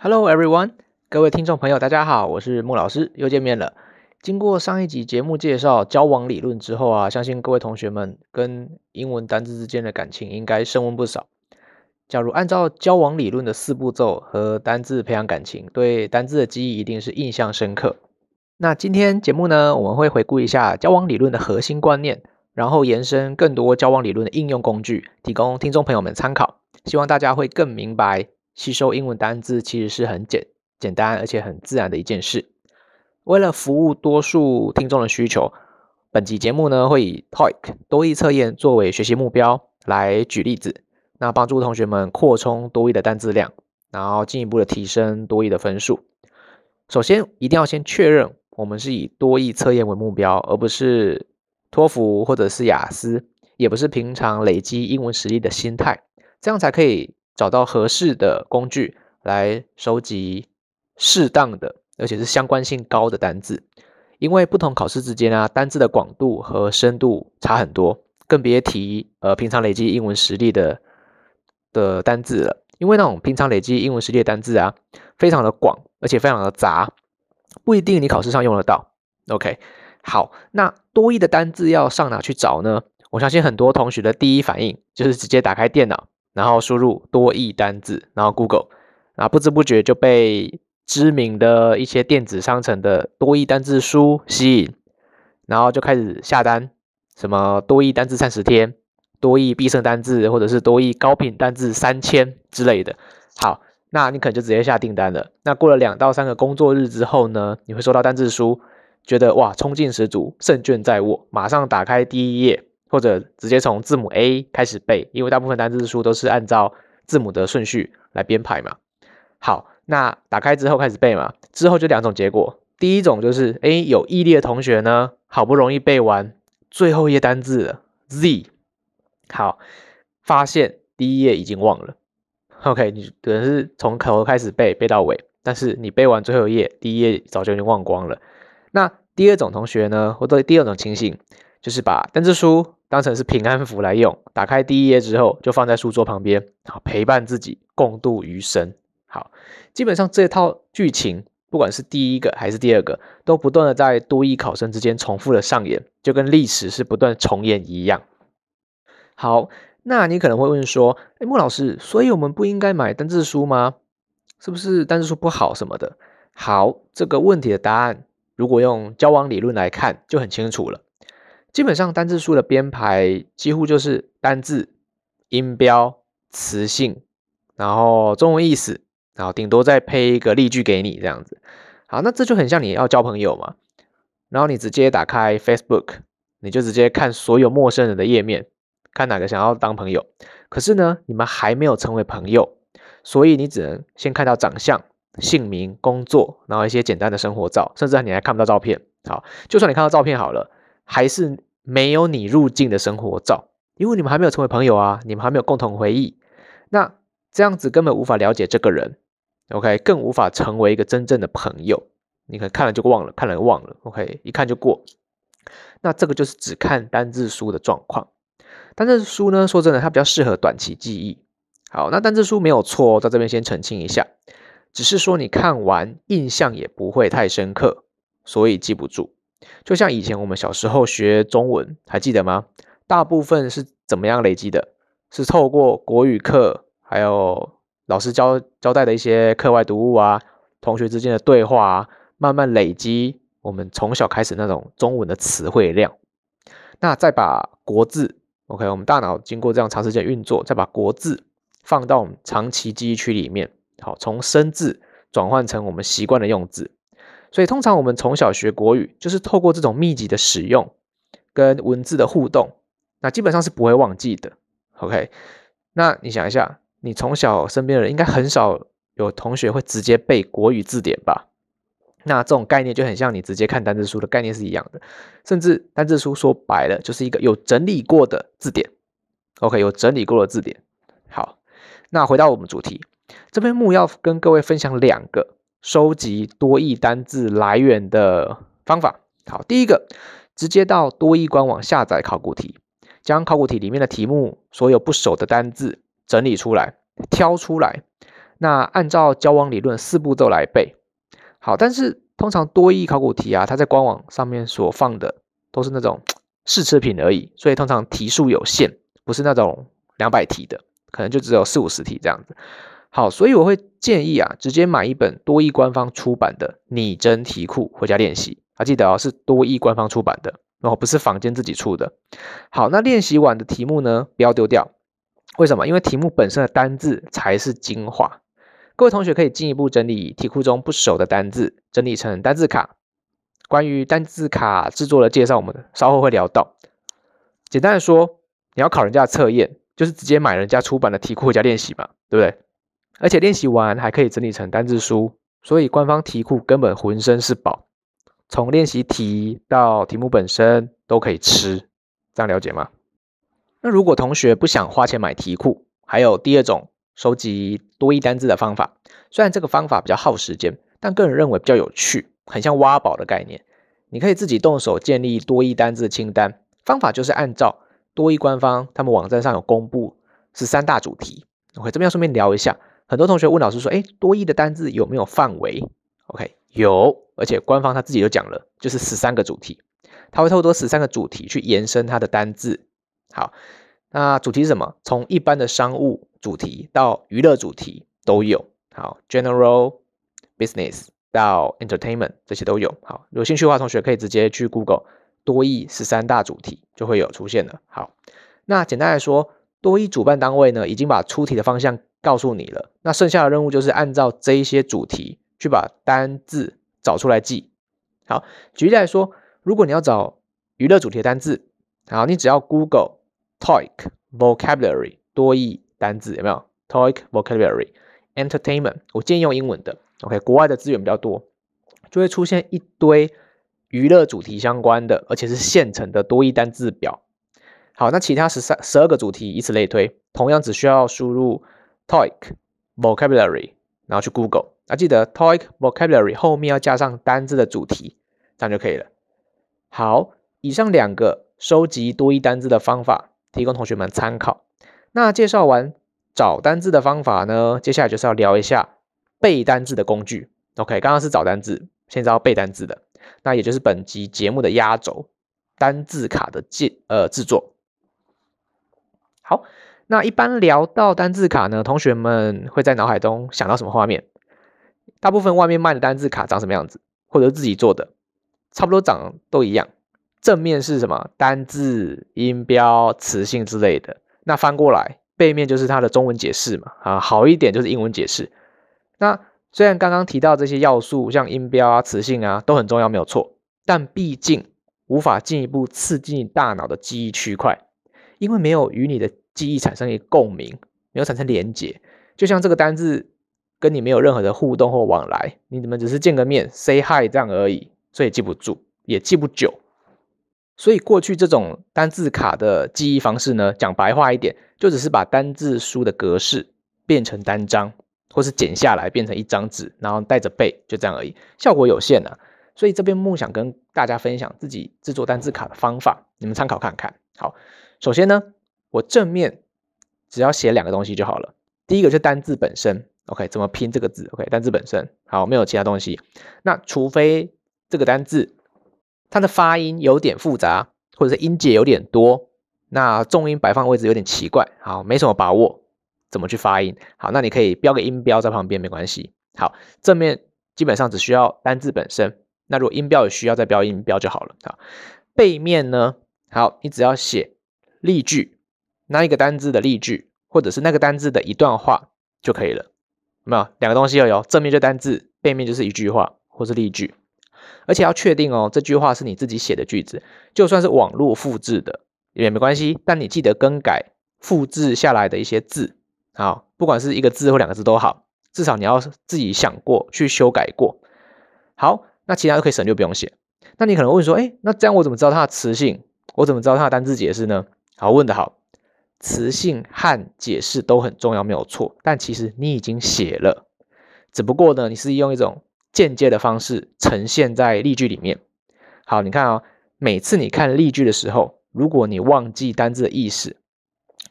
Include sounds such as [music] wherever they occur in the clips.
Hello everyone，各位听众朋友，大家好，我是穆老师，又见面了。经过上一集节目介绍交往理论之后啊，相信各位同学们跟英文单字之间的感情应该升温不少。假如按照交往理论的四步骤和单字培养感情，对单字的记忆一定是印象深刻。那今天节目呢，我们会回顾一下交往理论的核心观念，然后延伸更多交往理论的应用工具，提供听众朋友们参考。希望大家会更明白，吸收英文单字其实是很简简单而且很自然的一件事。为了服务多数听众的需求，本集节目呢会以 TOEIC 多义测验作为学习目标来举例子，那帮助同学们扩充多义的单字量，然后进一步的提升多义的分数。首先，一定要先确认。我们是以多义测验为目标，而不是托福或者是雅思，也不是平常累积英文实力的心态，这样才可以找到合适的工具来收集适当的，而且是相关性高的单字。因为不同考试之间啊，单字的广度和深度差很多，更别提呃平常累积英文实力的的单字了。因为那种平常累积英文实力的单字啊，非常的广，而且非常的杂。不一定你考试上用得到，OK？好，那多义的单字要上哪去找呢？我相信很多同学的第一反应就是直接打开电脑，然后输入多义单字，然后 Google，啊，不知不觉就被知名的一些电子商城的多义单字书吸引，然后就开始下单，什么多义单字三十天、多义必胜单字，或者是多义高频单字三千之类的。好。那你可能就直接下订单了。那过了两到三个工作日之后呢，你会收到单字书，觉得哇，冲劲十足，胜券在握，马上打开第一页，或者直接从字母 A 开始背，因为大部分单字书都是按照字母的顺序来编排嘛。好，那打开之后开始背嘛，之后就两种结果，第一种就是哎，有毅力的同学呢，好不容易背完最后一页单字了 Z，好，发现第一页已经忘了。OK，你可能是从头开始背背到尾，但是你背完最后一页，第一页早就已经忘光了。那第二种同学呢，或者第二种情形，就是把单字书当成是平安符来用，打开第一页之后就放在书桌旁边，好陪伴自己共度余生。好，基本上这套剧情，不管是第一个还是第二个，都不断的在多义考生之间重复的上演，就跟历史是不断重演一样。好。那你可能会问说，哎，莫老师，所以我们不应该买单字书吗？是不是单字书不好什么的？好，这个问题的答案，如果用交往理论来看，就很清楚了。基本上单字书的编排几乎就是单字、音标、词性，然后中文意思，然后顶多再配一个例句给你这样子。好，那这就很像你要交朋友嘛，然后你直接打开 Facebook，你就直接看所有陌生人的页面。看哪个想要当朋友，可是呢，你们还没有成为朋友，所以你只能先看到长相、姓名、工作，然后一些简单的生活照，甚至你还看不到照片。好，就算你看到照片好了，还是没有你入境的生活照，因为你们还没有成为朋友啊，你们还没有共同回忆。那这样子根本无法了解这个人，OK，更无法成为一个真正的朋友。你可能看了就忘了，看了就忘了，OK，一看就过。那这个就是只看单字书的状况。单字书呢，说真的，它比较适合短期记忆。好，那单字书没有错哦，在这边先澄清一下，只是说你看完印象也不会太深刻，所以记不住。就像以前我们小时候学中文，还记得吗？大部分是怎么样累积的？是透过国语课，还有老师交交代的一些课外读物啊，同学之间的对话啊，慢慢累积我们从小开始那种中文的词汇量。那再把国字。OK，我们大脑经过这样长时间运作，再把国字放到我们长期记忆区里面，好，从生字转换成我们习惯的用字。所以通常我们从小学国语，就是透过这种密集的使用跟文字的互动，那基本上是不会忘记的。OK，那你想一下，你从小身边的人应该很少有同学会直接背国语字典吧？那这种概念就很像你直接看单字书的概念是一样的，甚至单字书说白了就是一个有整理过的字典。OK，有整理过的字典。好，那回到我们主题，这篇目要跟各位分享两个收集多义单字来源的方法。好，第一个，直接到多义官网下载考古题，将考古题里面的题目所有不熟的单字整理出来，挑出来。那按照交往理论四步骤来背。好，但是通常多义考古题啊，它在官网上面所放的都是那种 [tsk] 试吃品而已，所以通常题数有限，不是那种两百题的，可能就只有四五十题这样子。好，所以我会建议啊，直接买一本多益官方出版的拟真题库回家练习。啊，记得哦，是多益官方出版的，然后不是坊间自己出的。好，那练习完的题目呢，不要丢掉。为什么？因为题目本身的单字才是精华。各位同学可以进一步整理题库中不熟的单字，整理成单字卡。关于单字卡制作的介绍，我们稍后会聊到。简单的说，你要考人家的测验，就是直接买人家出版的题库回家练习嘛，对不对？而且练习完还可以整理成单字书，所以官方题库根本浑身是宝。从练习题到题目本身都可以吃，这样了解吗？那如果同学不想花钱买题库，还有第二种收集多义单字的方法。虽然这个方法比较耗时间，但个人认为比较有趣，很像挖宝的概念。你可以自己动手建立多义单字清单。方法就是按照多义官方他们网站上有公布十三大主题。OK，这边要顺便聊一下，很多同学问老师说：“哎，多义的单字有没有范围？”OK，有。而且官方他自己就讲了，就是十三个主题，他会透过十三个主题去延伸它的单字。好，那主题是什么？从一般的商务主题到娱乐主题都有。好，general business 到 entertainment 这些都有。好，有兴趣的话，同学可以直接去 Google 多义十三大主题就会有出现了。好，那简单来说，多义主办单位呢已经把出题的方向告诉你了，那剩下的任务就是按照这一些主题去把单字。找出来记好。举例来说，如果你要找娱乐主题的单字，好，你只要 Google toyic vocabulary 多义单字有没有？toyic vocabulary entertainment，我建议用英文的。OK，国外的资源比较多，就会出现一堆娱乐主题相关的，而且是现成的多义单字表。好，那其他十三十二个主题，以此类推，同样只需要输入 Toic vocabulary，然后去 Google。那记得 Toic vocabulary 后面要加上单字的主题，这样就可以了。好，以上两个收集多义单字的方法，提供同学们参考。那介绍完找单字的方法呢，接下来就是要聊一下背单字的工具。OK，刚刚是找单字，现在要背单字的，那也就是本集节目的压轴——单字卡的建呃制作。好，那一般聊到单字卡呢，同学们会在脑海中想到什么画面？大部分外面卖的单字卡长什么样子，或者自己做的，差不多长都一样。正面是什么？单字、音标、词性之类的。那翻过来，背面就是它的中文解释嘛。啊，好一点就是英文解释。那虽然刚刚提到这些要素，像音标啊、词性啊，都很重要，没有错。但毕竟无法进一步刺激大脑的记忆区块，因为没有与你的记忆产生一个共鸣，没有产生连结。就像这个单字。跟你没有任何的互动或往来，你们只是见个面，say hi 这样而已，所以记不住，也记不久。所以过去这种单字卡的记忆方式呢，讲白话一点，就只是把单字书的格式变成单张，或是剪下来变成一张纸，然后带着背，就这样而已，效果有限啊。所以这边梦想跟大家分享自己制作单字卡的方法，你们参考看看。好，首先呢，我正面只要写两个东西就好了，第一个是单字本身。OK，怎么拼这个字？OK，单字本身好，没有其他东西。那除非这个单字它的发音有点复杂，或者是音节有点多，那重音摆放位置有点奇怪，好，没什么把握怎么去发音。好，那你可以标个音标在旁边，没关系。好，正面基本上只需要单字本身。那如果音标有需要，再标音标就好了。好，背面呢？好，你只要写例句，那一个单字的例句，或者是那个单字的一段话就可以了。没有两个东西要有，正面就单字，背面就是一句话或是例句，而且要确定哦，这句话是你自己写的句子，就算是网络复制的也没关系，但你记得更改复制下来的一些字，好，不管是一个字或两个字都好，至少你要自己想过去修改过。好，那其他都可以省略不用写。那你可能问说，哎，那这样我怎么知道它的词性？我怎么知道它的单字解释呢？好，问的好。词性和解释都很重要，没有错。但其实你已经写了，只不过呢，你是用一种间接的方式呈现在例句里面。好，你看啊，每次你看例句的时候，如果你忘记单字的意思，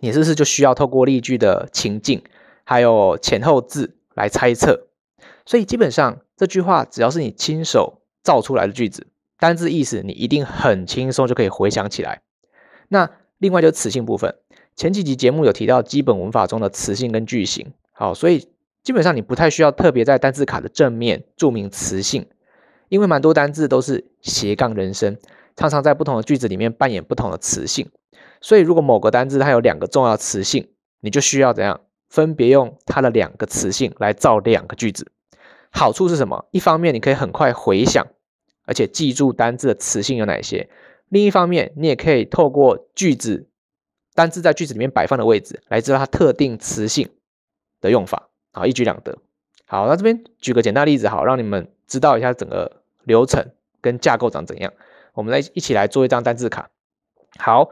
你是不是就需要透过例句的情境，还有前后字来猜测。所以基本上这句话只要是你亲手造出来的句子，单字意思你一定很轻松就可以回想起来。那另外就词性部分，前几集节目有提到基本文法中的词性跟句型，好，所以基本上你不太需要特别在单字卡的正面注明词性，因为蛮多单字都是斜杠人生，常常在不同的句子里面扮演不同的词性。所以如果某个单字它有两个重要词性，你就需要怎样分别用它的两个词性来造两个句子。好处是什么？一方面你可以很快回想，而且记住单字的词性有哪些；另一方面，你也可以透过句子单字在句子里面摆放的位置，来知道它特定词性的用法，好，一举两得。好，那这边举个简单例子，好，让你们知道一下整个流程跟架构长怎样。我们来一起来做一张单字卡。好，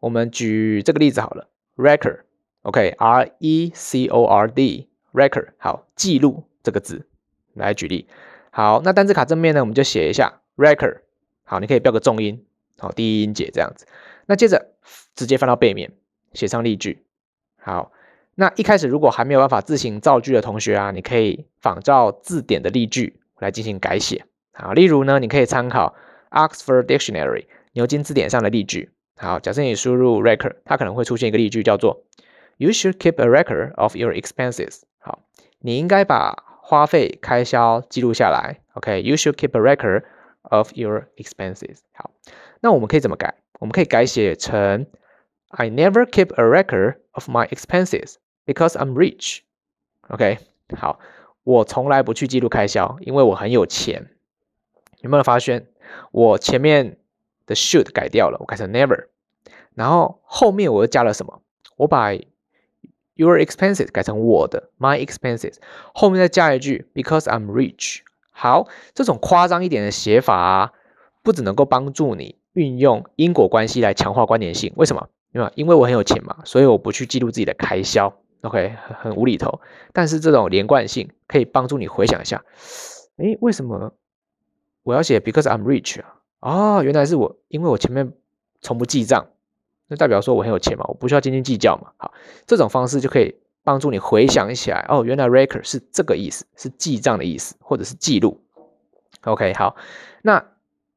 我们举这个例子好了，record，OK，R E C O R D，record，好，记录这个字。来举例，好，那单字卡正面呢，我们就写一下 record，好，你可以标个重音，好，第一音节这样子。那接着直接翻到背面，写上例句。好，那一开始如果还没有办法自行造句的同学啊，你可以仿照字典的例句来进行改写。好，例如呢，你可以参考 Oxford Dictionary 牛津字典上的例句。好，假设你输入 record，它可能会出现一个例句叫做 You should keep a record of your expenses。好，你应该把花费开销记录下来，OK，you should keep a record of your expenses。好，那我们可以怎么改？我们可以改写成 I never keep a record of my expenses because I'm rich。OK，好，我从来不去记录开销，因为我很有钱。有没有发现我前面的 should 改掉了，我改成 never，然后后面我又加了什么？我把 Your expenses 改成我的 my expenses，后面再加一句 because I'm rich。好，这种夸张一点的写法啊，不只能够帮助你运用因果关系来强化关联性。为什么？因为因为我很有钱嘛，所以我不去记录自己的开销。OK，很很无厘头。但是这种连贯性可以帮助你回想一下，诶，为什么我要写 because I'm rich 啊？哦，原来是我，因为我前面从不记账。那代表说我很有钱嘛，我不需要斤斤计较嘛。好，这种方式就可以帮助你回想起来，哦，原来 record 是这个意思，是记账的意思，或者是记录。OK，好，那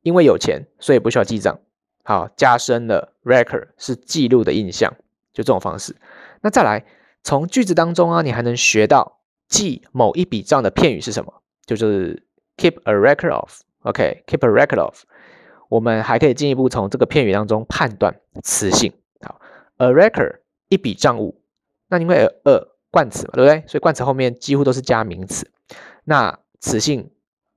因为有钱，所以不需要记账。好，加深了 record 是记录的印象，就这种方式。那再来，从句子当中啊，你还能学到记某一笔账的片语是什么，就是 keep a record of。OK，keep a record of。我们还可以进一步从这个片语当中判断词性。好，a record 一笔账务，那因为 a 冠词嘛，对不对？所以冠词后面几乎都是加名词，那词性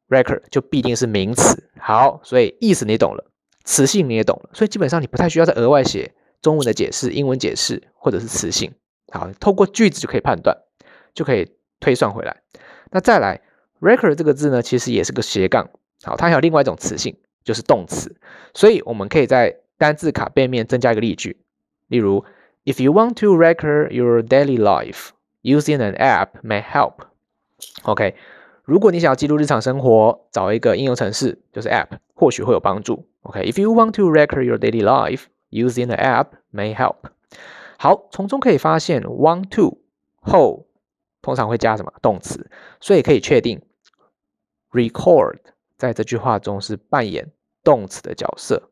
record 就必定是名词。好，所以意思你懂了，词性你也懂了，所以基本上你不太需要再额外写中文的解释、英文解释或者是词性。好，透过句子就可以判断，就可以推算回来。那再来，record 这个字呢，其实也是个斜杠。好，它还有另外一种词性。就是动词，所以我们可以在单字卡背面增加一个例句，例如，If you want to record your daily life, using an app may help. OK，如果你想要记录日常生活，找一个应用程式，就是 app，或许会有帮助。OK，If you want to record your daily life, using an app may help. 好，从中可以发现，want to 后通常会加什么动词，所以可以确定，record 在这句话中是扮演。动词的角色，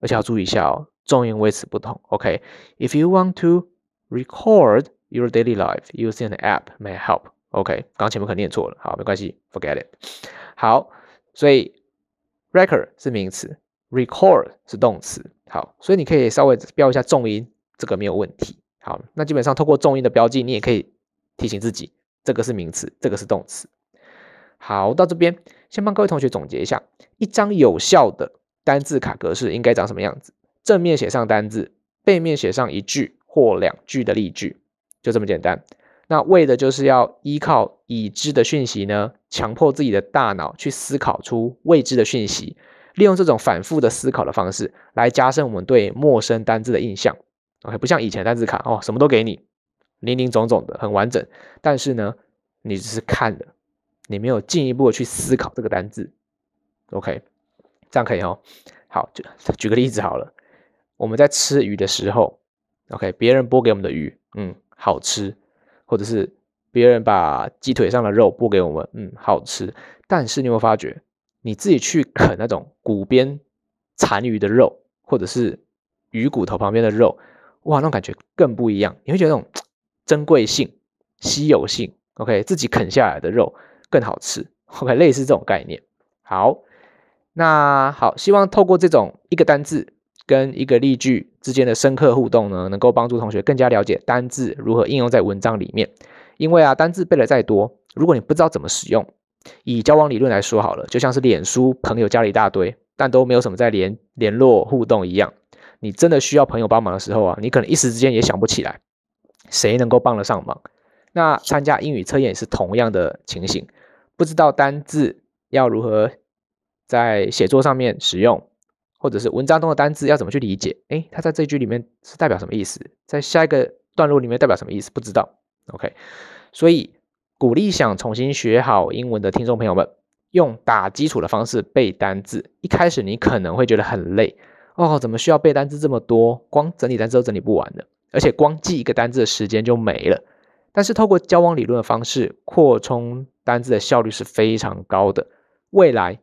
而且要注意一下哦，重音位置不同。OK，if you want to record your daily life using an app may help。OK，刚前面可能念错了，好，没关系，forget it。好，所以 record 是名词，record 是动词。好，所以你可以稍微标一下重音，这个没有问题。好，那基本上透过重音的标记，你也可以提醒自己，这个是名词，这个是动词。好，到这边先帮各位同学总结一下，一张有效的单字卡格式应该长什么样子？正面写上单字，背面写上一句或两句的例句，就这么简单。那为的就是要依靠已知的讯息呢，强迫自己的大脑去思考出未知的讯息，利用这种反复的思考的方式来加深我们对陌生单字的印象。OK，不像以前单字卡哦，什么都给你，零零总总的很完整，但是呢，你只是看了。你没有进一步的去思考这个单字，OK，这样可以哦。好，就举个例子好了。我们在吃鱼的时候，OK，别人剥给我们的鱼，嗯，好吃，或者是别人把鸡腿上的肉剥给我们，嗯，好吃。但是你有没有发觉，你自己去啃那种骨边残余的肉，或者是鱼骨头旁边的肉，哇，那种感觉更不一样。你会觉得那种 [tsk] 珍贵性、稀有性，OK，自己啃下来的肉更好吃，OK，类似这种概念。好，那好，希望透过这种一个单字跟一个例句之间的深刻互动呢，能够帮助同学更加了解单字如何应用在文章里面。因为啊，单字背的再多，如果你不知道怎么使用，以交往理论来说好了，就像是脸书朋友加了一大堆，但都没有什么在联联络互动一样。你真的需要朋友帮忙的时候啊，你可能一时之间也想不起来谁能够帮得上忙。那参加英语测验也是同样的情形，不知道单字要如何在写作上面使用，或者是文章中的单字要怎么去理解？诶，它在这句里面是代表什么意思？在下一个段落里面代表什么意思？不知道。OK，所以鼓励想重新学好英文的听众朋友们，用打基础的方式背单字。一开始你可能会觉得很累哦，怎么需要背单字这么多？光整理单词都整理不完的，而且光记一个单字的时间就没了。但是透过交往理论的方式扩充单字的效率是非常高的。未来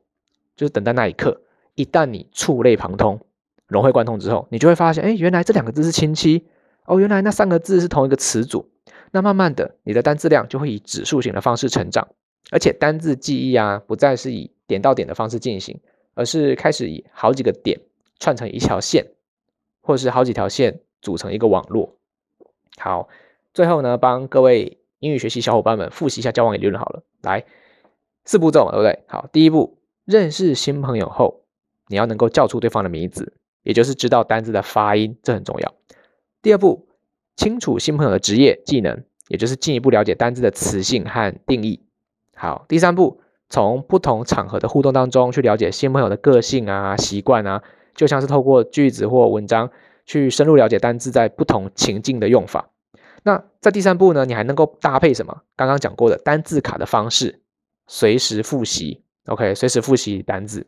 就是等待那一刻，一旦你触类旁通、融会贯通之后，你就会发现，哎，原来这两个字是亲戚哦，原来那三个字是同一个词组。那慢慢的，你的单字量就会以指数型的方式成长，而且单字记忆啊，不再是以点到点的方式进行，而是开始以好几个点串成一条线，或是好几条线组成一个网络。好，最后呢，帮各位英语学习小伙伴们复习一下交往理论好了。来，四步骤，对不对？好，第一步，认识新朋友后，你要能够叫出对方的名字，也就是知道单字的发音，这很重要。第二步。清楚新朋友的职业技能，也就是进一步了解单字的词性和定义。好，第三步，从不同场合的互动当中去了解新朋友的个性啊、习惯啊，就像是透过句子或文章去深入了解单字在不同情境的用法。那在第三步呢，你还能够搭配什么？刚刚讲过的单字卡的方式，随时复习。OK，随时复习单字。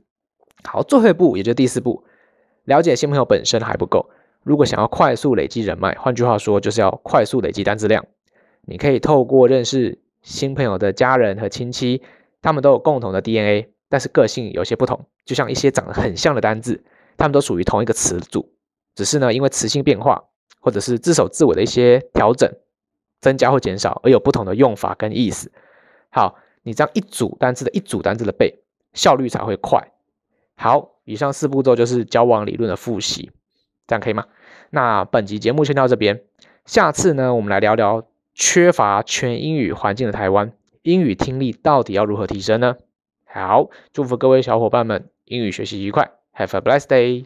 好，最后一步，也就是第四步，了解新朋友本身还不够。如果想要快速累积人脉，换句话说，就是要快速累积单字量。你可以透过认识新朋友的家人和亲戚，他们都有共同的 DNA，但是个性有些不同。就像一些长得很像的单字，他们都属于同一个词组，只是呢，因为词性变化，或者是字首字尾的一些调整，增加或减少，而有不同的用法跟意思。好，你这样一组单字的一组单字的背，效率才会快。好，以上四步骤就是交往理论的复习。这样可以吗？那本集节目先到这边，下次呢，我们来聊聊缺乏全英语环境的台湾，英语听力到底要如何提升呢？好，祝福各位小伙伴们英语学习愉快，Have a blessed day。